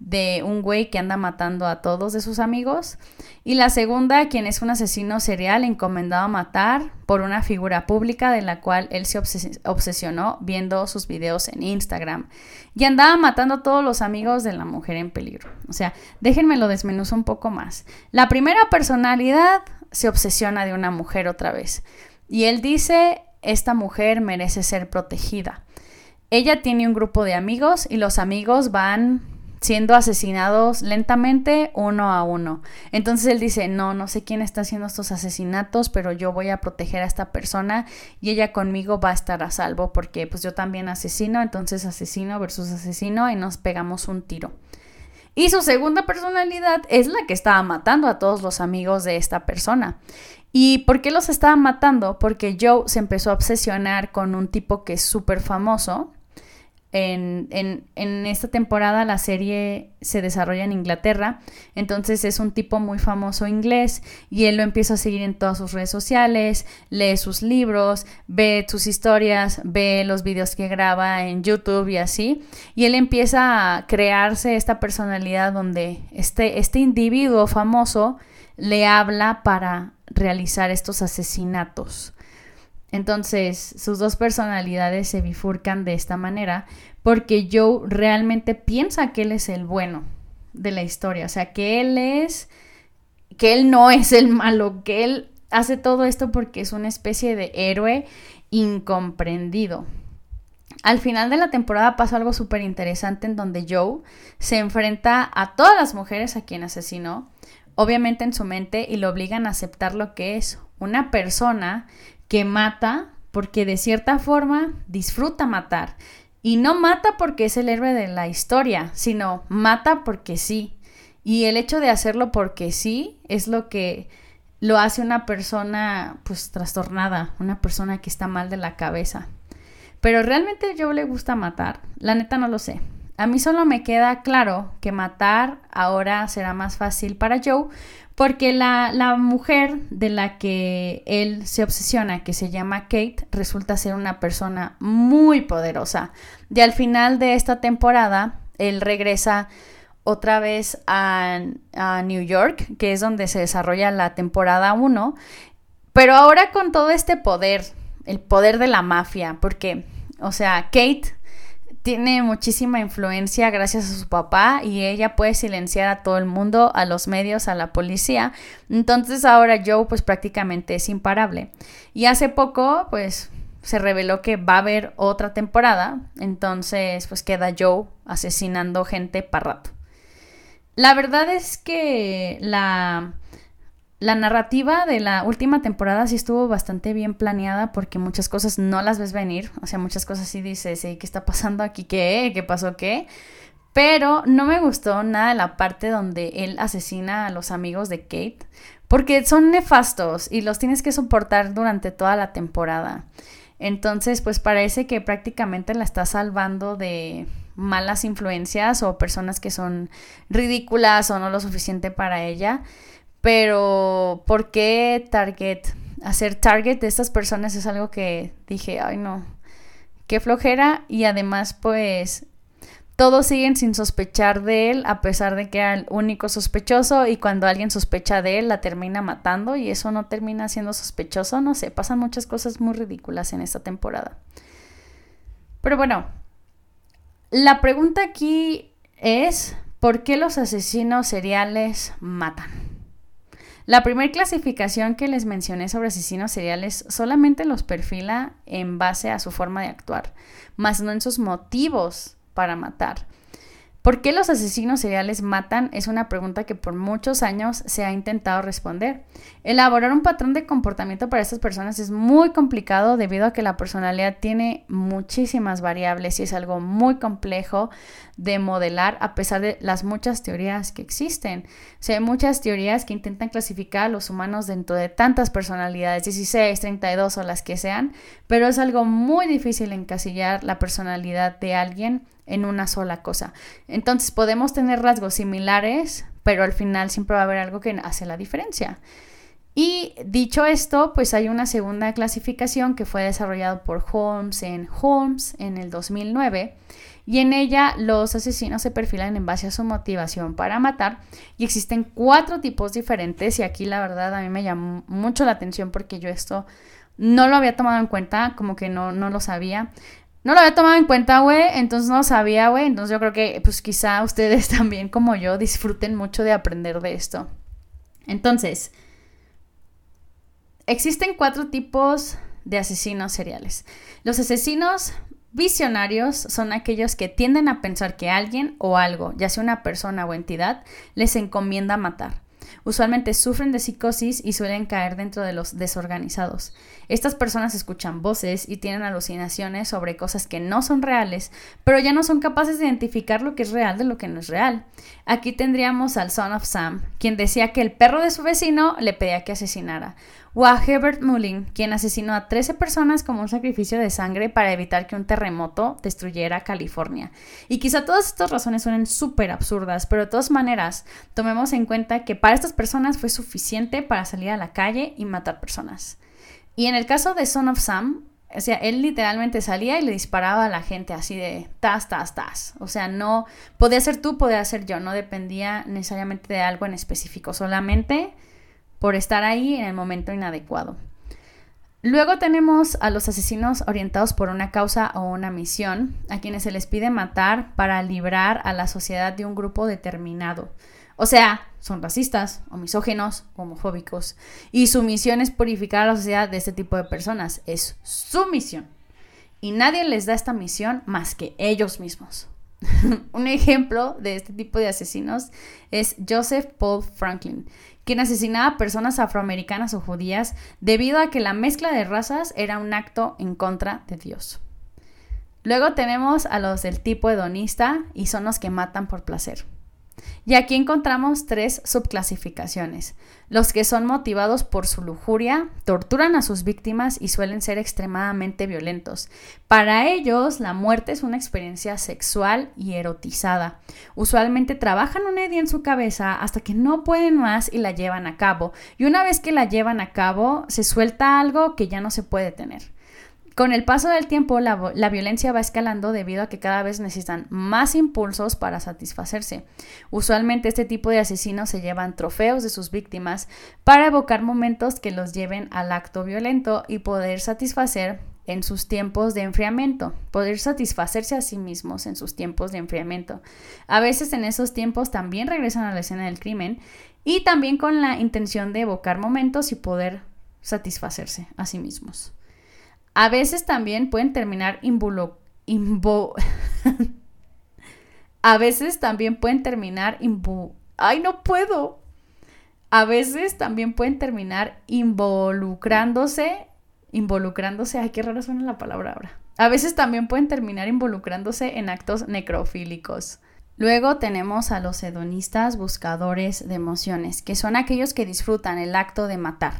Speaker 1: de un güey que anda matando a todos de sus amigos. Y la segunda, quien es un asesino serial encomendado a matar por una figura pública de la cual él se obsesionó viendo sus videos en Instagram. Y andaba matando a todos los amigos de la mujer en peligro. O sea, déjenme lo desmenuzo un poco más. La primera personalidad se obsesiona de una mujer otra vez. Y él dice, esta mujer merece ser protegida. Ella tiene un grupo de amigos y los amigos van siendo asesinados lentamente uno a uno. Entonces él dice, no, no sé quién está haciendo estos asesinatos, pero yo voy a proteger a esta persona y ella conmigo va a estar a salvo porque pues yo también asesino, entonces asesino versus asesino y nos pegamos un tiro. Y su segunda personalidad es la que estaba matando a todos los amigos de esta persona. ¿Y por qué los estaba matando? Porque Joe se empezó a obsesionar con un tipo que es súper famoso, en, esta temporada la serie se desarrolla en Inglaterra, entonces es un tipo muy famoso inglés y él lo empieza a seguir en todas sus redes sociales, lee sus libros, ve sus historias, ve los videos que graba en YouTube y así, y él empieza a crearse esta personalidad donde este, este individuo famoso le habla para realizar estos asesinatos. Entonces, sus dos personalidades se bifurcan de esta manera porque Joe realmente piensa que él es el bueno de la historia, o sea, que él es, que él no es el malo, que él hace todo esto porque es una especie de héroe incomprendido. Al final de la temporada pasa algo súper interesante en donde Joe se enfrenta a todas las mujeres a quien asesinó, obviamente en su mente, y lo obligan a aceptar lo que es una persona que mata porque de cierta forma disfruta matar. Y no mata porque es el héroe de la historia, sino mata porque sí. Y el hecho de hacerlo porque sí es lo que lo hace una persona pues trastornada, una persona que está mal de la cabeza. Pero realmente yo le gusta matar, la neta no lo sé. A mí solo me queda claro que matar ahora será más fácil para Joe porque la, la, mujer de la que él se obsesiona, que se llama Kate, resulta ser una persona muy poderosa. Y al final de esta temporada, él regresa otra vez a, a New York, que es donde se desarrolla la temporada 1, pero ahora con todo este poder, el poder de la mafia, porque, o sea, Kate tiene muchísima influencia gracias a su papá y ella puede silenciar a todo el mundo, a los medios, a la policía. Entonces ahora Joe pues prácticamente es imparable. Y hace poco pues se reveló que va a haber otra temporada, entonces pues queda Joe asesinando gente para rato. La verdad es que la la narrativa de la última temporada sí estuvo bastante bien planeada porque muchas cosas no las ves venir. O sea, muchas cosas sí dices, ¿qué está pasando aquí? ¿Qué? ¿Qué pasó qué? Pero no me gustó nada la parte donde él asesina a los amigos de Kate porque son nefastos y los tienes que soportar durante toda la temporada. Entonces, pues parece que prácticamente la está salvando de malas influencias o personas que son ridículas o no lo suficiente para ella. Pero, ¿por qué Target? Hacer Target de estas personas es algo que dije, ay no, qué flojera. Y además, pues, todos siguen sin sospechar de él, a pesar de que era el único sospechoso. Y cuando alguien sospecha de él, la termina matando. Y eso no termina siendo sospechoso. No sé, pasan muchas cosas muy ridículas en esta temporada. Pero bueno, la pregunta aquí es, ¿por qué los asesinos seriales matan? La primera clasificación que les mencioné sobre asesinos seriales solamente los perfila en base a su forma de actuar, más no en sus motivos para matar. ¿Por qué los asesinos seriales matan? Es una pregunta que por muchos años se ha intentado responder. Elaborar un patrón de comportamiento para estas personas es muy complicado debido a que la personalidad tiene muchísimas variables y es algo muy complejo de modelar a pesar de las muchas teorías que existen. O hay muchas teorías que intentan clasificar a los humanos dentro de tantas personalidades, 16, 32 o las que sean, pero es algo muy difícil encasillar la personalidad de alguien en una sola cosa. Entonces podemos tener rasgos similares, pero al final siempre va a haber algo que hace la diferencia. Y dicho esto, pues hay una segunda clasificación que fue desarrollado por Holmes en Holmes en el 2009 y en ella los asesinos se perfilan en base a su motivación para matar y existen cuatro tipos diferentes y aquí la verdad a mí me llamó mucho la atención porque yo esto no lo había tomado en cuenta, como que no, no lo sabía. No lo había tomado en cuenta, güey, entonces no sabía, güey, entonces yo creo que pues quizá ustedes también como yo disfruten mucho de aprender de esto. Entonces, existen cuatro tipos de asesinos seriales. Los asesinos visionarios son aquellos que tienden a pensar que alguien o algo, ya sea una persona o entidad, les encomienda matar. Usualmente sufren de psicosis y suelen caer dentro de los desorganizados. Estas personas escuchan voces y tienen alucinaciones sobre cosas que no son reales, pero ya no son capaces de identificar lo que es real de lo que no es real. Aquí tendríamos al Son of Sam, quien decía que el perro de su vecino le pedía que asesinara, o a Herbert Mullin, quien asesinó a 13 personas como un sacrificio de sangre para evitar que un terremoto destruyera California. Y quizá todas estas razones suenen súper absurdas, pero de todas maneras, tomemos en cuenta que para estas personas fue suficiente para salir a la calle y matar personas. Y en el caso de Son of Sam, o sea, él literalmente salía y le disparaba a la gente así de tas, tas, tas. O sea, no podía ser tú, podía ser yo, no dependía necesariamente de algo en específico, solamente por estar ahí en el momento inadecuado. Luego tenemos a los asesinos orientados por una causa o una misión, a quienes se les pide matar para librar a la sociedad de un grupo determinado. O sea, son racistas o homofóbicos. Y su misión es purificar a la sociedad de este tipo de personas. Es su misión. Y nadie les da esta misión más que ellos mismos. Un ejemplo de este tipo de asesinos es Joseph Paul Franklin, quien asesinaba personas afroamericanas o judías debido a que la mezcla de razas era un acto en contra de Dios. Luego tenemos a los del tipo hedonista y son los que matan por placer. Y aquí encontramos tres subclasificaciones. Los que son motivados por su lujuria, torturan a sus víctimas y suelen ser extremadamente violentos. Para ellos, la muerte es una experiencia sexual y erotizada. Usualmente trabajan una idea en su cabeza hasta que no pueden más y la llevan a cabo. Y una vez que la llevan a cabo, se suelta algo que ya no se puede tener. Con el paso del tiempo, la, violencia va escalando debido a que cada vez necesitan más impulsos para satisfacerse. Usualmente este tipo de asesinos se llevan trofeos de sus víctimas para evocar momentos que los lleven al acto violento y poder satisfacer en sus tiempos de enfriamiento, poder satisfacerse a sí mismos en sus tiempos de enfriamiento. A veces en esos tiempos también regresan a la escena del crimen y también con la intención de evocar momentos y poder satisfacerse a sí mismos. A veces también pueden terminar involucrados. a veces también pueden terminar ¡Ay, no puedo! A veces también pueden terminar involucrándose. Involucrándose. Ay, qué raro suena la palabra ahora. A veces también pueden terminar involucrándose en actos necrofílicos. Luego tenemos a los hedonistas buscadores de emociones, que son aquellos que disfrutan el acto de matar.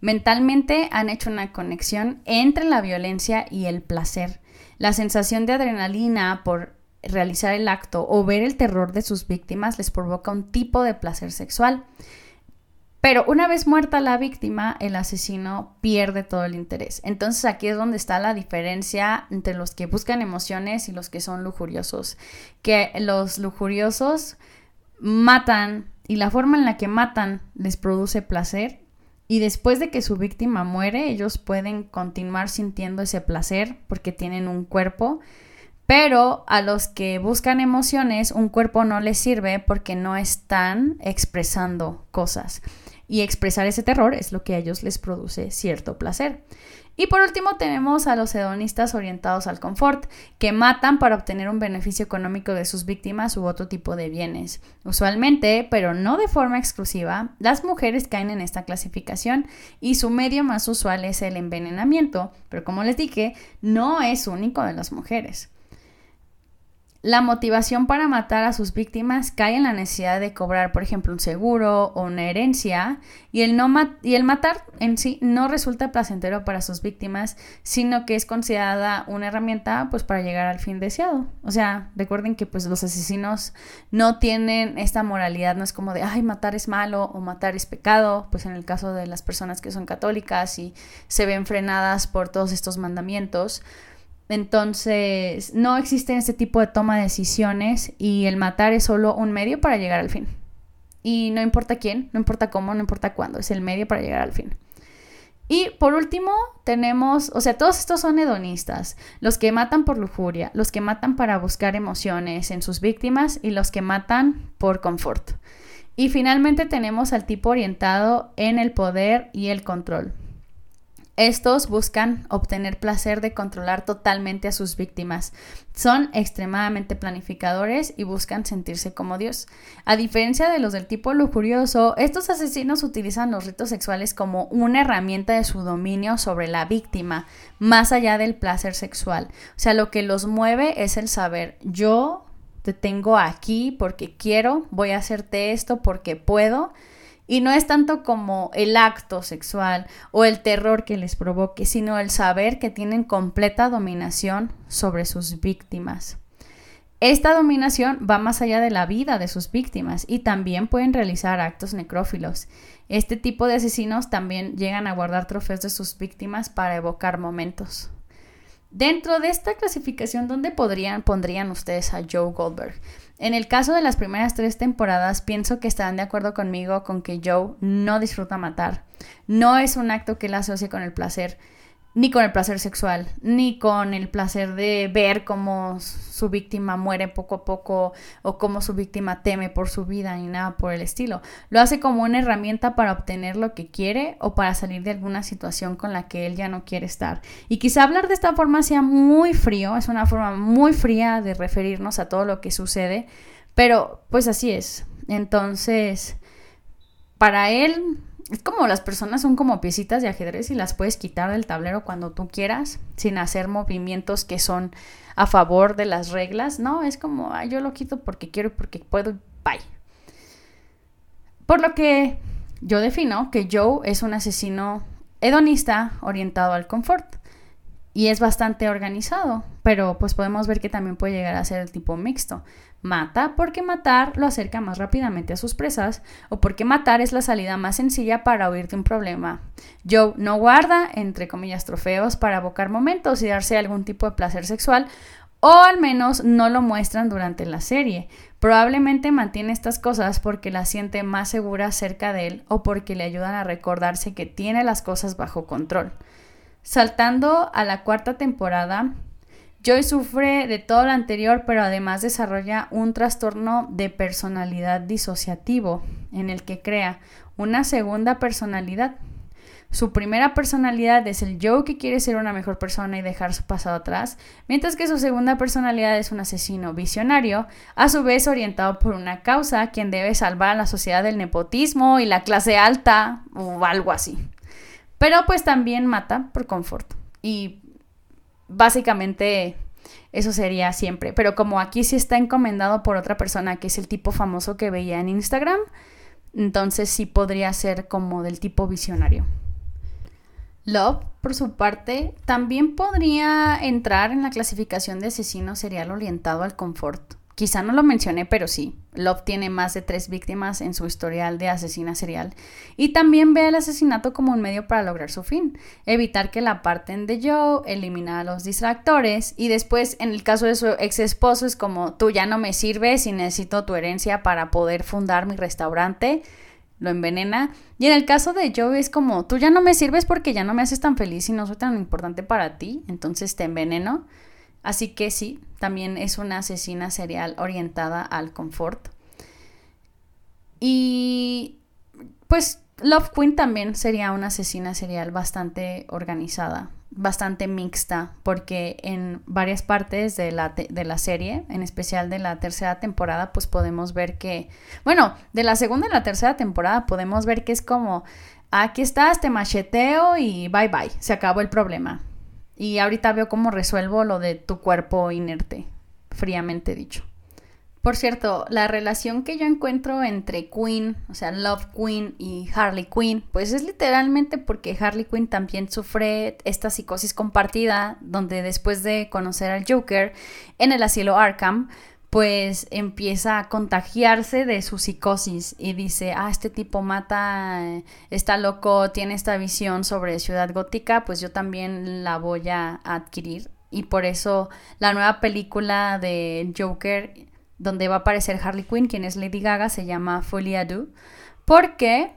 Speaker 1: Mentalmente han hecho una conexión entre la violencia y el placer. La sensación de adrenalina por realizar el acto o ver el terror de sus víctimas les provoca un tipo de placer sexual. Pero una vez muerta la víctima, el asesino pierde todo el interés. Entonces aquí es donde está la diferencia entre los que buscan emociones y los que son lujuriosos. Que los lujuriosos matan y la forma en la que matan les produce placer y después de que su víctima muere, ellos pueden continuar sintiendo ese placer porque tienen un cuerpo, pero a los que buscan emociones, un cuerpo no les sirve porque no están expresando cosas. y expresar ese terror es lo que a ellos les produce cierto placer. Y por último tenemos a los hedonistas orientados al confort, que matan para obtener un beneficio económico de sus víctimas u otro tipo de bienes. Usualmente, pero no de forma exclusiva, las mujeres caen en esta clasificación y su medio más usual es el envenenamiento, pero como les dije, no es único de las mujeres. La motivación para matar a sus víctimas cae en la necesidad de cobrar, por ejemplo, un seguro o una herencia, y el, no y el matar en sí no resulta placentero para sus víctimas, sino que es considerada una herramienta pues para llegar al fin deseado. O sea, recuerden que pues los asesinos no tienen esta moralidad, no es como de, ay, matar es malo o matar es pecado, pues en el caso de las personas que son católicas y se ven frenadas por todos estos mandamientos, entonces, no existe este tipo de toma de decisiones y el matar es solo un medio para llegar al fin. Y no importa quién, no importa cómo, no importa cuándo, es el medio para llegar al fin. Y por último, tenemos, o sea, todos estos son hedonistas, los que matan por lujuria, los que matan para buscar emociones en sus víctimas y los que matan por confort. Y finalmente tenemos al tipo orientado en el poder y el control. Estos buscan obtener placer de controlar totalmente a sus víctimas. Son extremadamente planificadores y buscan sentirse como Dios. A diferencia de los del tipo lujurioso, estos asesinos utilizan los ritos sexuales como una herramienta de su dominio sobre la víctima, más allá del placer sexual. O sea, lo que los mueve es el saber, yo te tengo aquí porque quiero, voy a hacerte esto porque puedo y no es tanto como el acto sexual o el terror que les provoque, sino el saber que tienen completa dominación sobre sus víctimas. Esta dominación va más allá de la vida de sus víctimas y también pueden realizar actos necrófilos. Este tipo de asesinos también llegan a guardar trofeos de sus víctimas para evocar momentos. Dentro de esta clasificación, ¿dónde podrían, pondrían ustedes a Joe Goldberg? En el caso de las primeras tres temporadas, pienso que estarán de acuerdo conmigo con que Joe no disfruta matar. No es un acto que él asocie con el placer ni con el placer sexual, ni con el placer de ver cómo su víctima muere poco a poco o cómo su víctima teme por su vida ni nada por el estilo. Lo hace como una herramienta para obtener lo que quiere o para salir de alguna situación con la que él ya no quiere estar. Y quizá hablar de esta forma sea muy frío, es una forma muy fría de referirnos a todo lo que sucede, pero pues así es. Entonces, para él es como las personas son como piecitas de ajedrez y las puedes quitar del tablero cuando tú quieras, sin hacer movimientos que son a favor de las reglas. No, es como, yo lo quito porque quiero y porque puedo, bye. Por lo que yo defino que Joe es un asesino hedonista orientado al confort y es bastante organizado, pero pues podemos ver que también puede llegar a ser el tipo mixto. Mata porque matar lo acerca más rápidamente a sus presas o porque matar es la salida más sencilla para huir de un problema. Joe no guarda, entre comillas, trofeos para abocar momentos y darse algún tipo de placer sexual o al menos no lo muestran durante la serie. Probablemente mantiene estas cosas porque la siente más segura cerca de él o porque le ayudan a recordarse que tiene las cosas bajo control. Saltando a la cuarta temporada, Joy sufre de todo lo anterior, pero además desarrolla un trastorno de personalidad disociativo en el que crea una segunda personalidad. Su primera personalidad es el Joe que quiere ser una mejor persona y dejar su pasado atrás, mientras que su segunda personalidad es un asesino visionario, a su vez orientado por una causa, quien debe salvar a la sociedad del nepotismo y la clase alta o algo así. Pero pues también mata por confort. Y básicamente eso sería siempre. Pero como aquí sí está encomendado por otra persona, que es el tipo famoso que veía en Instagram, entonces sí podría ser como del tipo visionario. Love, por su parte, también podría entrar en la clasificación de asesino serial orientado al confort. Quizá no lo mencioné, pero sí. Love tiene más de tres víctimas en su historial de asesina serial y también ve el asesinato como un medio para lograr su fin, evitar que la parten de Joe, eliminar a los distractores y después en el caso de su ex esposo es como tú ya no me sirves y necesito tu herencia para poder fundar mi restaurante, lo envenena y en el caso de Joe es como tú ya no me sirves porque ya no me haces tan feliz y no soy tan importante para ti, entonces te enveneno. Así que sí, también es una asesina serial orientada al confort. Y pues Love Queen también sería una asesina serial bastante organizada, bastante mixta, porque en varias partes de la, de la serie, en especial de la tercera temporada, pues podemos ver que, bueno, de la segunda y la tercera temporada podemos ver que es como, aquí estás, te macheteo y bye bye, se acabó el problema. Y ahorita veo cómo resuelvo lo de tu cuerpo inerte, fríamente dicho. Por cierto, la relación que yo encuentro entre Queen, o sea, Love Queen y Harley Quinn, pues es literalmente porque Harley Quinn también sufre esta psicosis compartida, donde después de conocer al Joker en el asilo Arkham, pues empieza a contagiarse de su psicosis y dice, ah, este tipo mata, está loco, tiene esta visión sobre ciudad gótica, pues yo también la voy a adquirir. Y por eso la nueva película de Joker donde va a aparecer Harley Quinn, quien es Lady Gaga, se llama Folia Do, porque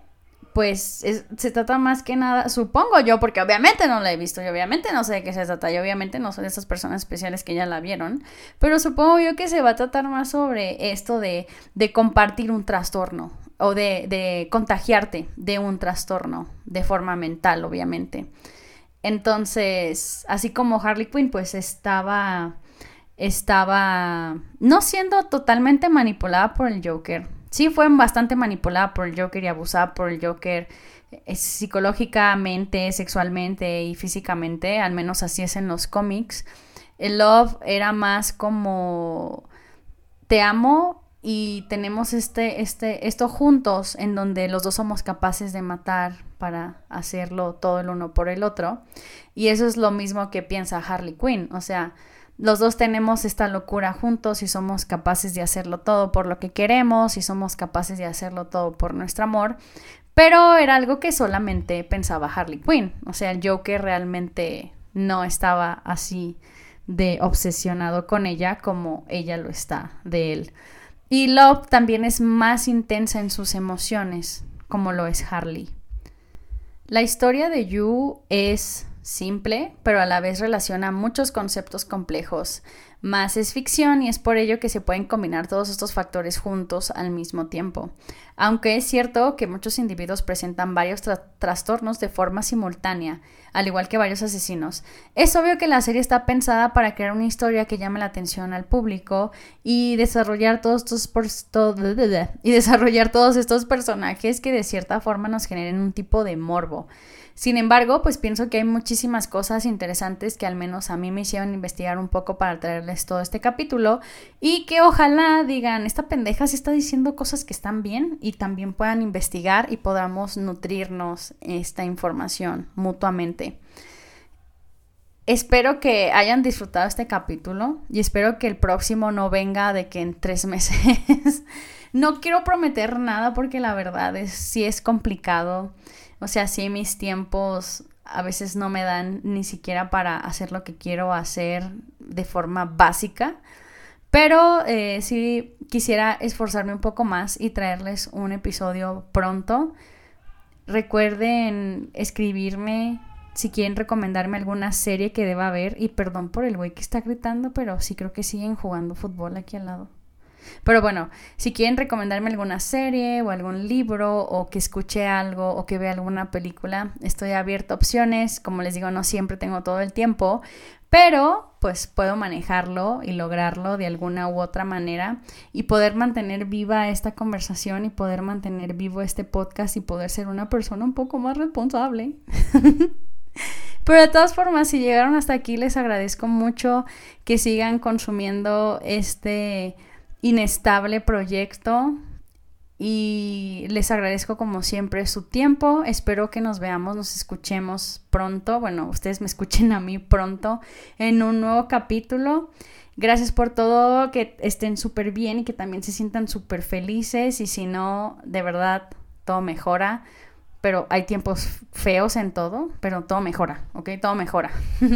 Speaker 1: pues se trata más que nada, supongo yo, porque obviamente no la he visto y obviamente no sé de qué se trata y obviamente no soy de esas personas especiales que ya la vieron, pero supongo yo que se va a tratar más sobre esto de, de compartir un trastorno o de, de contagiarte de un trastorno de forma mental, obviamente. Entonces, así como Harley Quinn, pues estaba estaba no siendo totalmente manipulada por el Joker. Sí fue bastante manipulada por el Joker y abusada por el Joker eh, psicológicamente, sexualmente y físicamente, al menos así es en los cómics. El Love era más como te amo y tenemos este, este, esto juntos en donde los dos somos capaces de matar para hacerlo todo el uno por el otro. Y eso es lo mismo que piensa Harley Quinn. O sea, los dos tenemos esta locura juntos y somos capaces de hacerlo todo por lo que queremos y somos capaces de hacerlo todo por nuestro amor. Pero era algo que solamente pensaba Harley Quinn. O sea, el Joker realmente no estaba así de obsesionado con ella como ella lo está de él. Y Love también es más intensa en sus emociones, como lo es Harley. La historia de Yu es simple, pero a la vez relaciona muchos conceptos complejos. Más es ficción y es por ello que se pueden combinar todos estos factores juntos al mismo tiempo. Aunque es cierto que muchos individuos presentan varios trastornos de forma simultánea, al igual que varios asesinos, es obvio que la serie está pensada para crear una historia que llame la atención al público y desarrollar todos estos y desarrollar todos estos personajes que de cierta forma nos generen un tipo de morbo. Sin embargo, pues pienso que hay muchísimas cosas interesantes que al menos a mí me hicieron investigar un poco para traerles todo este capítulo y que ojalá digan, esta pendeja sí está diciendo cosas que están bien y también puedan investigar y podamos nutrirnos esta información mutuamente. Espero que hayan disfrutado este capítulo y espero que el próximo no venga de que en tres meses. no quiero prometer nada porque la verdad es sí es complicado. O sea, sí mis tiempos a veces no me dan ni siquiera para hacer lo que quiero hacer de forma básica. Pero eh, sí quisiera esforzarme un poco más y traerles un episodio pronto. Recuerden escribirme si quieren recomendarme alguna serie que deba ver. Y perdón por el güey que está gritando, pero sí creo que siguen jugando fútbol aquí al lado. Pero bueno, si quieren recomendarme alguna serie o algún libro o que escuche algo o que vea alguna película, estoy abierta a opciones. Como les digo, no siempre tengo todo el tiempo, pero pues puedo manejarlo y lograrlo de alguna u otra manera y poder mantener viva esta conversación y poder mantener vivo este podcast y poder ser una persona un poco más responsable. Pero de todas formas, si llegaron hasta aquí, les agradezco mucho que sigan consumiendo este inestable proyecto y les agradezco como siempre su tiempo. Espero que nos veamos, nos escuchemos pronto. Bueno, ustedes me escuchen a mí pronto en un nuevo capítulo. Gracias por todo, que estén súper bien y que también se sientan súper felices y si no, de verdad, todo mejora. Pero hay tiempos feos en todo, pero todo mejora, ¿ok? Todo mejora.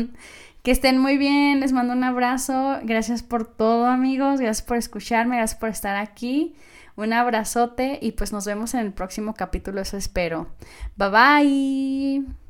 Speaker 1: Que estén muy bien, les mando un abrazo. Gracias por todo, amigos. Gracias por escucharme, gracias por estar aquí. Un abrazote y pues nos vemos en el próximo capítulo, eso espero. Bye bye.